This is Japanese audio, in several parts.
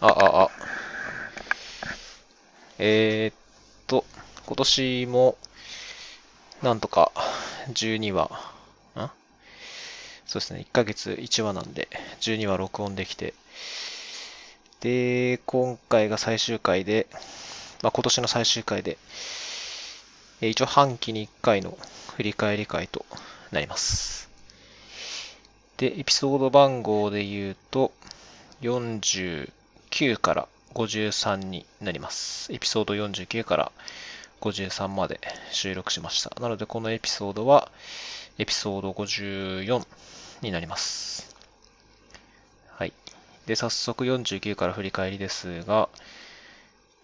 あ、あ、あ。えー、っと、今年も、なんとか、12話、ん？そうですね、1ヶ月1話なんで、12話録音できて、で、今回が最終回で、まあ、今年の最終回で、一応半期に1回の振り返り会となります。で、エピソード番号で言うと、49から53になります。エピソード49から53まで収録しました。なので、このエピソードは、エピソード54になります。はい。で、早速49から振り返りですが、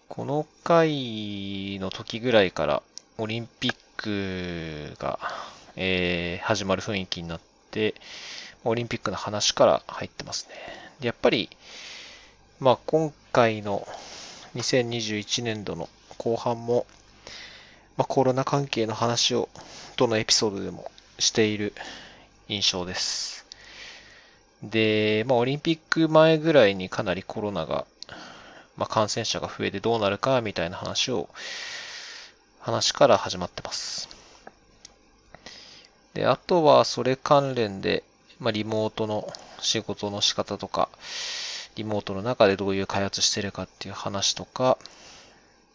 この回の時ぐらいからオリンピックが、えー始まる雰囲気になって、オリンピックの話から入ってますね。でやっぱり、まあ今回の2021年度の後半も、まあ、コロナ関係の話をどのエピソードでもしている印象です。で、まあ、オリンピック前ぐらいにかなりコロナが、まあ、感染者が増えてどうなるかみたいな話を、話から始まってます。で、あとはそれ関連で、まあ、リモートの仕事の仕方とか、リモートの中でどういう開発してるかっていう話とか、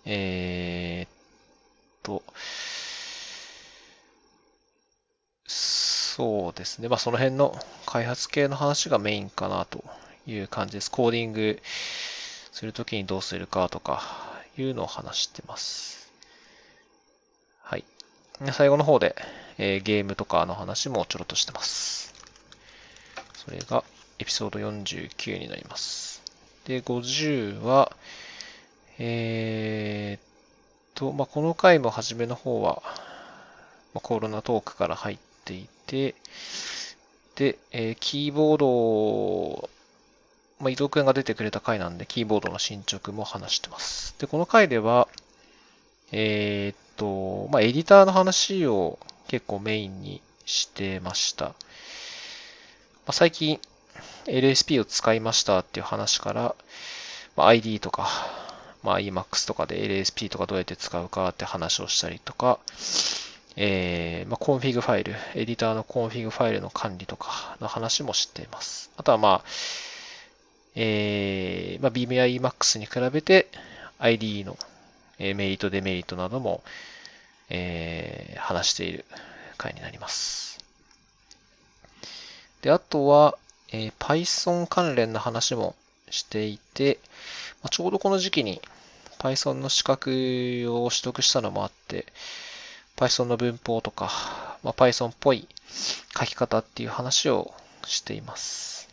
えーと、そうですね。まあ、その辺の開発系の話がメインかなという感じです。コーディングするときにどうするかとかいうのを話してます。はい。最後の方で、えーゲームとかの話もちょろっとしてます。それがエピソード49になります。で、50は、えーと、まあ、この回も初めの方は、まあコロナトークから入っていて、で、えーキーボードを、まあ、伊藤くんが出てくれた回なんで、キーボードの進捗も話してます。で、この回では、えーっと、まあ、エディターの話を結構メインにしてました。まあ、最近 LSP を使いましたっていう話から、まあ、 IDE とか、まあ、 Emacs とかで LSP とかどうやって使うかって話をしたりとか、えーまあ、コンフィグファイル、エディターのコンフィグファイルの管理とかの話もしています。あとはまあ、えーまあ、Beam や EMAX に比べて ID のメリット、デメリットなども、えー話している回になります。で、あとは、えー Python 関連の話もしていて、まあちょうどこの時期に Python の資格を取得したのもあって、Python の文法とか、まあ、Python っぽい書き方っていう話をしています。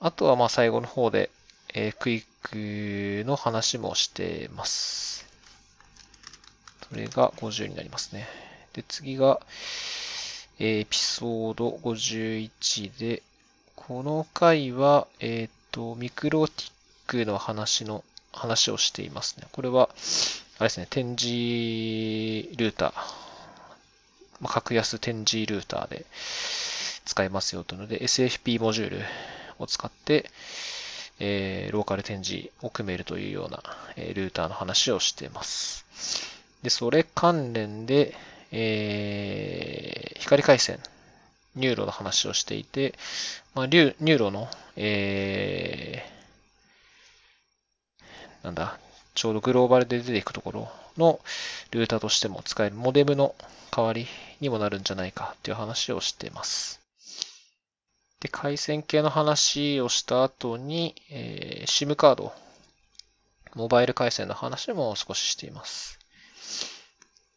あとはまあ最後の方で、えークイックの話もしてます。それが50になりますね。で、次が、エピソード51で、この回は、えっ、と、ミクロティックの話の、話をしていますね。これは、あれですね、展示ルーター、ま、格安 10G ルーターで使えますよというので、SFP モジュールを使って、えーローカル 10G を組めるというような、えールーターの話をしています。で、それ関連で、えー光回線、 NURO の話をしていて、まあ、ニュ NURO の、えーなんだ、ちょうどグローバルで出ていくところのルーターとしても使えるモデムの代わりにもなるんじゃないかっていう話をしています。で、回線系の話をした後に、えー SIM カード、モバイル回線の話も少ししています。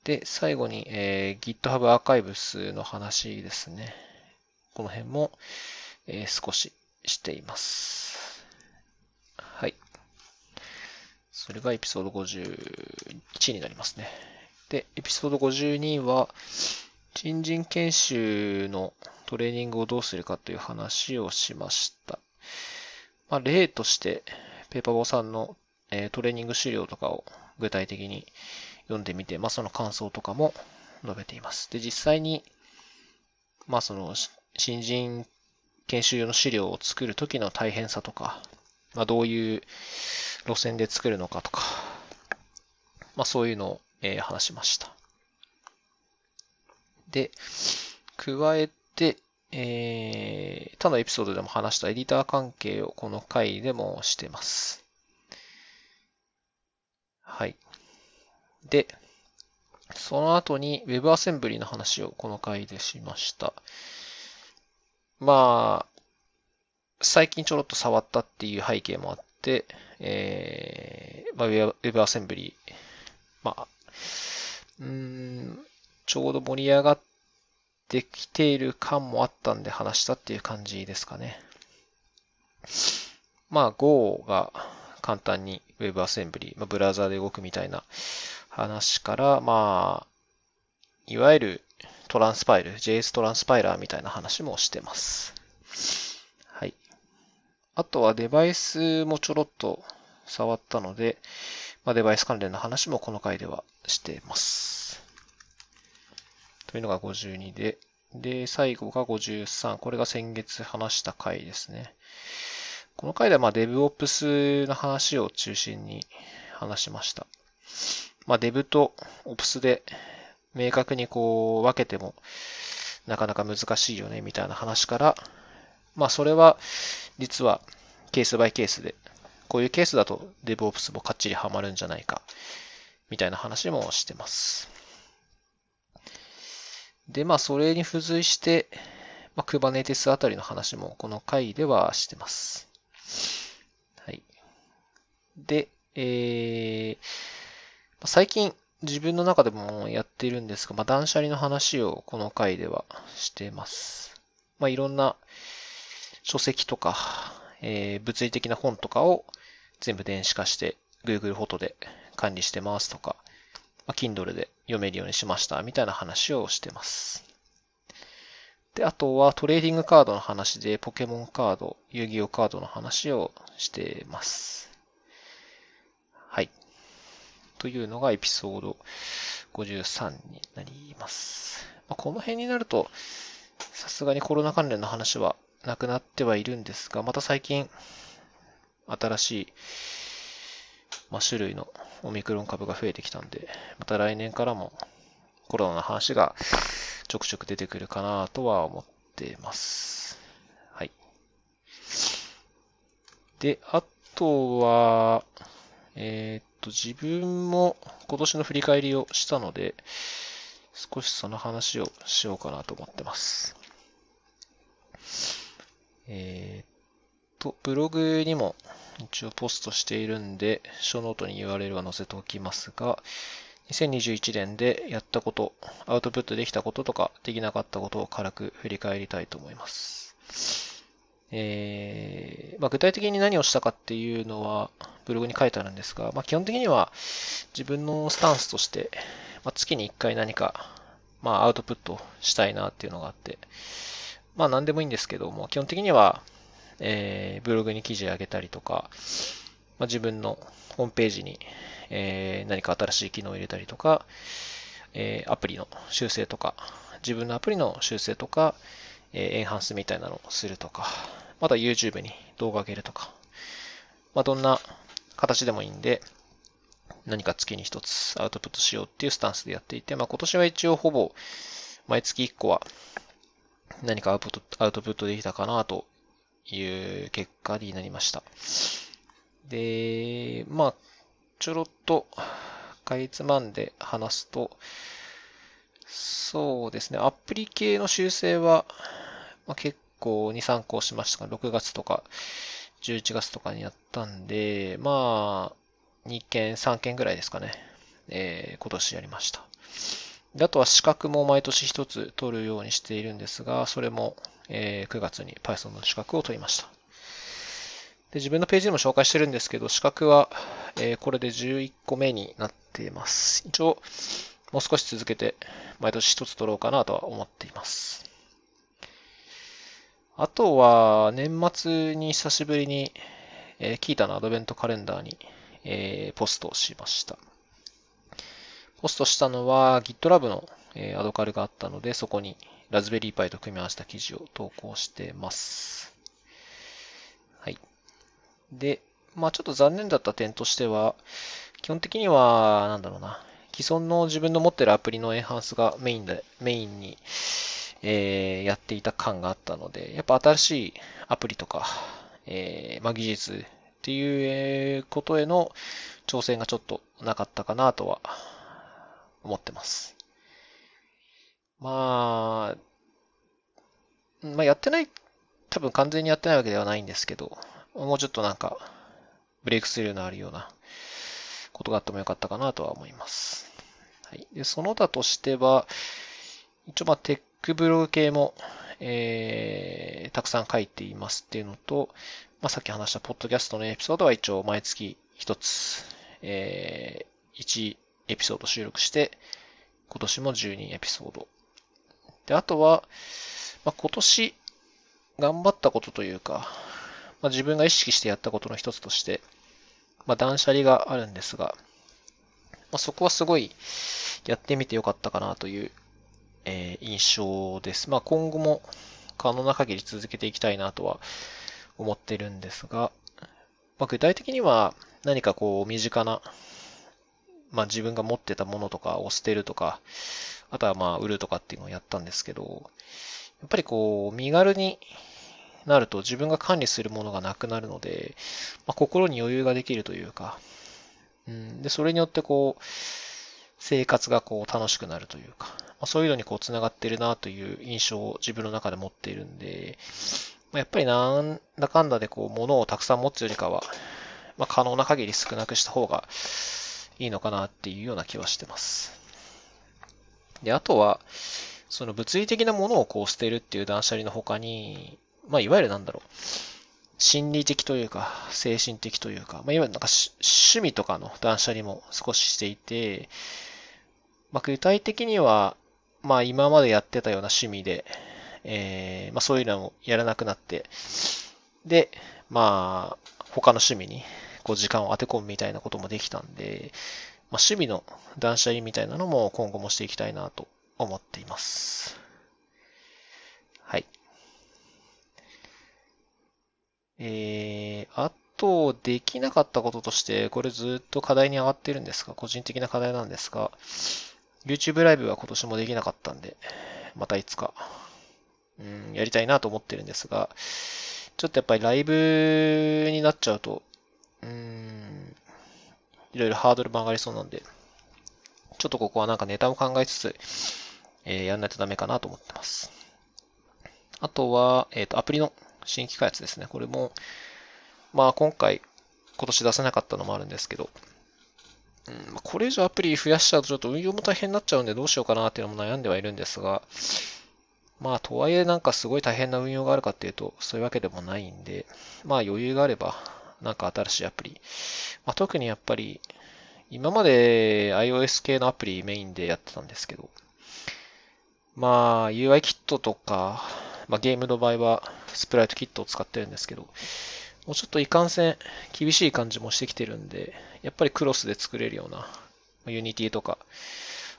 で、最後に、えー GitHub アーカイブスの話ですね。この辺も、えー少ししています。はい。それがエピソード51になりますね。で、エピソード52は、新人研修のトレーニングをどうするかという話をしました。まあ、例として、ペーパーボーさんの、えートレーニング資料とかを具体的に読んでみて、まあ、その感想とかも述べています。で、実際に、まあ、その、新人研修用の資料を作るときの大変さとか、まあ、どういう路線で作るのかとか、まあ、そういうのを、えー、話しました。で、加えて、えー、他のエピソードでも話したエディター関係をこの回でもしてます。はい。で、その後に WebAssembly の話をこの回でしました。まあ、最近ちょろっと触ったっていう背景もあって、えー、まあ、WebAssembly、まあ、うん、ちょうど盛り上がってきている感もあったんで話したっていう感じですかね。まあ Go が簡単に WebAssembly、まあ、ブラウザで動くみたいな話から、まあ、いわゆるトランスパイル、JS トランスパイラーみたいな話もしてます。はい。あとはデバイスもちょろっと触ったので、まあ、デバイス関連の話もこの回ではしてます。というのが52で、で、最後が53。これが先月話した回ですね。この回ではまあ DevOps の話を中心に話しました。まあ Dev と Ops で明確にこう分けてもなかなか難しいよねみたいな話から、まあそれは実はケースバイケースで、こういうケースだと DevOps もかっちりハマるんじゃないかみたいな話もしてます。で、まあ、それに付随して、まあ、Kubernetes あたりの話もこの回ではしてます。はい。で、えー、最近自分の中でもやっているんですが、まあ、断捨離の話をこの回ではしてます。まあ、いろんな書籍とか、えー、物理的な本とかを全部電子化して Google フォトで管理してますとか、まあ、Kindle で読めるようにしましたみたいな話をしてます。で、あとはトレーディングカードの話でポケモンカード、遊戯王カードの話をしてます。というのがエピソード53になります。まあ、この辺になると、さすがにコロナ関連の話はなくなってはいるんですが、また最近、新しいまあ、種類のオミクロン株が増えてきたんで、また来年からもコロナの話がちょくちょく出てくるかなとは思ってます。はい。で、あとは、えー、っと、自分も今年の振り返りをしたので、少しその話をしようかなと思ってます。えー、っと、ブログにも一応ポストしているんで、ショーノートに URL は載せておきますが、2021年でやったこと、アウトプットできたこととか、できなかったことを軽く振り返りたいと思います。えーまあ、具体的に何をしたかっていうのはブログに書いてあるんですが、まあ、基本的には自分のスタンスとして、まあ、月に1回何か、まあ、アウトプットしたいなっていうのがあって、まあ何でもいいんですけども、基本的にはえー、ブログに記事を上げたりとか、まあ、自分のホームページに、えー、何か新しい機能を入れたりとか、えー、アプリの修正とか、自分のアプリの修正とか、えー、エンハンスみたいなのをするとか、また YouTube に動画上げるとか、まあ、どんな形でもいいんで、何か月に一つアウトプットしようっていうスタンスでやっていて、まあ、今年は一応ほぼ毎月1個は何かアウトアウトプットできたかなという結果になりました。で、まあ、ちょろっと、かいつまんで話すと、そうですね、アプリ系の修正は、まあ、結構2、3個しましたが、6月とか11月とかにやったんで、まあ、2件、3件ぐらいですかね、えー、今年やりました。であとは資格も毎年一つ取るようにしているんですが、それも、えー、9月に Python の資格を取りました。で自分のページでも紹介してるんですけど、資格は、えー、これで11個目になっています。一応、もう少し続けて、毎年一つ取ろうかなとは思っています。あとは、年末に久しぶりに、えー、キータのアドベントカレンダーに、えー、ポストをしました。ポストしたのは GitLab の、えー、アドカルがあったので、そこにラズベリーパイと組み合わせた記事を投稿してます。はい。で、まあちょっと残念だった点としては、基本的には、なんだろうな、既存の自分の持ってるアプリのエンハンスがメインで、メインに、えー、やっていた感があったので、やっぱ新しいアプリとか、えー、まあ、技術っていうことへの挑戦がちょっとなかったかなとは思ってます。まあ、まあ、やってない、多分完全にやってないわけではないんですけど、もうちょっとなんか、ブレイクスルーのあるようなことがあってもよかったかなとは思います。はい。で、その他としては、一応まあテックブログ系も、えー、たくさん書いていますっていうのと、まあ、さっき話したポッドキャストのエピソードは一応毎月一つ、えー、1エピソード収録して、今年も12エピソード。で、あとは、まあ、今年頑張ったことというか、まあ、自分が意識してやったことの一つとして、まあ、断捨離があるんですが、まあ、そこはすごいやってみてよかったかなという、えー、印象です。まあ、今後も可能な限り続けていきたいなとは思ってるんですが、まあ、具体的には何かこう身近な、まあ、自分が持ってたものとかを捨てるとか、あとはまあ売るとかっていうのをやったんですけど、やっぱりこう身軽になると自分が管理するものがなくなるので、まあ、心に余裕ができるというか、うん、で、それによってこう、生活がこう楽しくなるというか、まあ、そういうのにこう繋がってるなという印象を自分の中で持っているんで、まあ、やっぱりなんだかんだでこう物をたくさん持つよりかは、まあ、可能な限り少なくした方がいいのかなっていうような気はしてます。で、あとは、その物理的なものをこう捨てるっていう断捨離の他に、まあ、いわゆるなんだろう。心理的というか、精神的というか、まあ、いわゆるなんか趣味とかの断捨離も少ししていて、まあ、具体的には、まあ、今までやってたような趣味で、えー、まあ、そういうのもやらなくなって、で、まあ、他の趣味に、こう、時間を当て込むみたいなこともできたんで、まあ、趣味の断捨離みたいなのも今後もしていきたいなと思っています。はい。えー、あと、できなかったこととして、これずっと課題に上がってるんですが、個人的な課題なんですが、YouTube ライブは今年もできなかったんで、またいつか、うん、やりたいなと思ってるんですが、ちょっとやっぱりライブになっちゃうと、うん、いろいろハードルも上がりそうなんで、ちょっとここはなんかネタを考えつつ、えー、やんないとダメかなと思ってます。あとは、えっ、ー、と、アプリの新規開発ですね。これも、まあ今回、今年出せなかったのもあるんですけど、うん、これ以上アプリ増やしちゃうとちょっと運用も大変になっちゃうんでどうしようかなっていうのも悩んではいるんですが、まあとはいえなんかすごい大変な運用があるかっていうとそういうわけでもないんで、まあ余裕があればなんか新しいアプリ、まあ、特にやっぱり今まで iOS 系のアプリメインでやってたんですけど、まあ UI キットとか、まあ、ゲームの場合は SpriteKit を使ってるんですけど、もうちょっといかんせん厳しい感じもしてきてるんで、やっぱりクロスで作れるような、 Unity とか、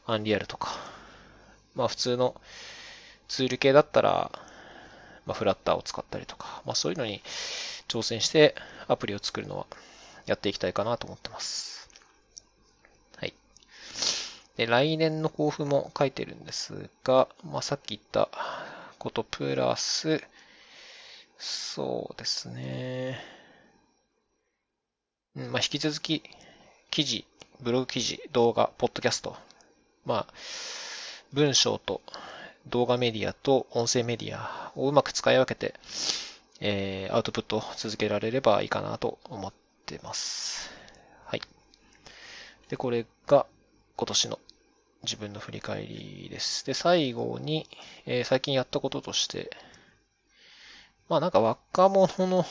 Unreal とか、まあ普通のツール系だったら、まあフラッターを使ったりとか、まあそういうのに挑戦してアプリを作るのはやっていきたいかなと思ってます。はい。で、来年の抱負も書いてるんですが、まあさっき言ったことプラス、そうですね。うん、まあ、引き続き、記事、ブログ記事、動画、ポッドキャスト、まあ、文章と動画メディアと音声メディアをうまく使い分けて、えー、アウトプットを続けられればいいかなと思ってます。はい。で、これが今年の自分の振り返りです。で、最後に、えー、最近やったこととして、まあなんか若者の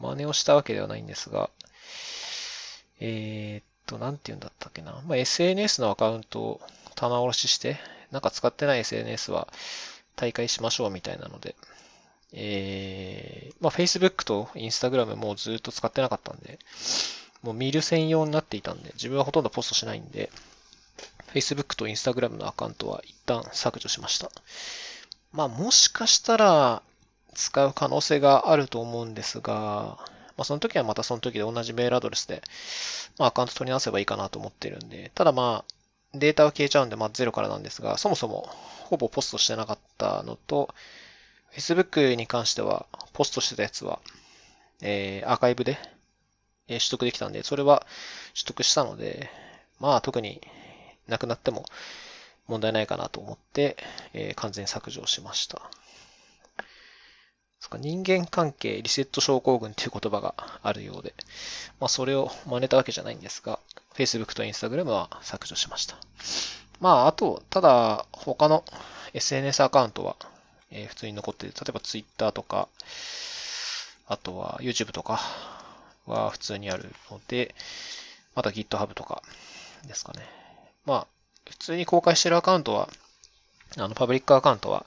真似をしたわけではないんですが、えー、っと、なんて言うんだったっけな。まあ SNS のアカウントを棚卸しして、なんか使ってない SNS は大会しましょうみたいなので、えー、まあ Facebook と Instagram もずっと使ってなかったんで、もう見る専用になっていたんで、自分はほとんどポストしないんで、Facebook と Instagram のアカウントは一旦削除しました。まあもしかしたら、使う可能性があると思うんですが、まあ、その時はまたその時で同じメールアドレスで、まあ、アカウント取り直せばいいかなと思ってるんで、ただまあ、データは消えちゃうんで、まあ、ゼロからなんですが、そもそもほぼポストしてなかったのと、Facebook に関しては、ポストしてたやつは、えー、アーカイブで、え、取得できたんで、それは取得したので、まあ、特になくなっても問題ないかなと思って、えー、完全削除しました。人間関係リセット症候群という言葉があるようで、まあ、それを真似たわけじゃないんですが、Facebook と Instagram は削除しました。まあ、あと、ただ、他の SNS アカウントは、え、普通に残ってて、例えば Twitter とか、あとは YouTube とかは普通にあるので、また GitHub とかですかね。まあ、普通に公開してるアカウントは、あの、パブリックアカウントは、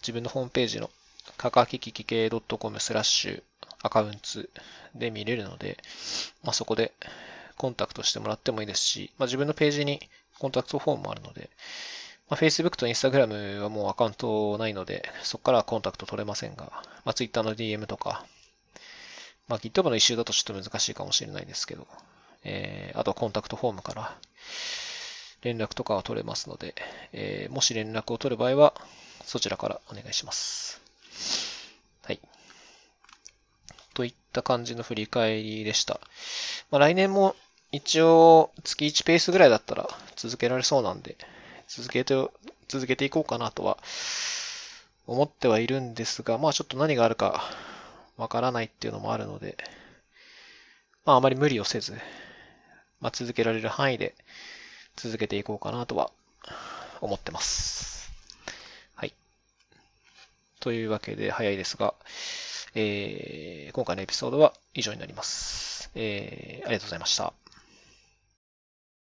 自分のホームページのかかききき系 .com スラッシュアカウンツで見れるので、まあ、そこでコンタクトしてもらってもいいですし、まあ、自分のページにコンタクトフォームもあるので、まあ、Facebook と Instagram はもうアカウントないので、そこからはコンタクト取れませんが、まあ、Twitter の DM とか、まあ、GitHub の一周だとちょっと難しいかもしれないですけど、えー、あとはコンタクトフォームから連絡とかは取れますので、えー、もし連絡を取る場合は、そちらからお願いします。はい。といった感じの振り返りでした。まあ、来年も一応月1ペースぐらいだったら続けられそうなんで、続けて、続けていこうかなとは思ってはいるんですが、まあちょっと何があるかわからないっていうのもあるので、まああまり無理をせず、まあ続けられる範囲で続けていこうかなとは思ってます。はい。というわけで早いですが、えー、今回のエピソードは以上になります。えー、ありがとうございました。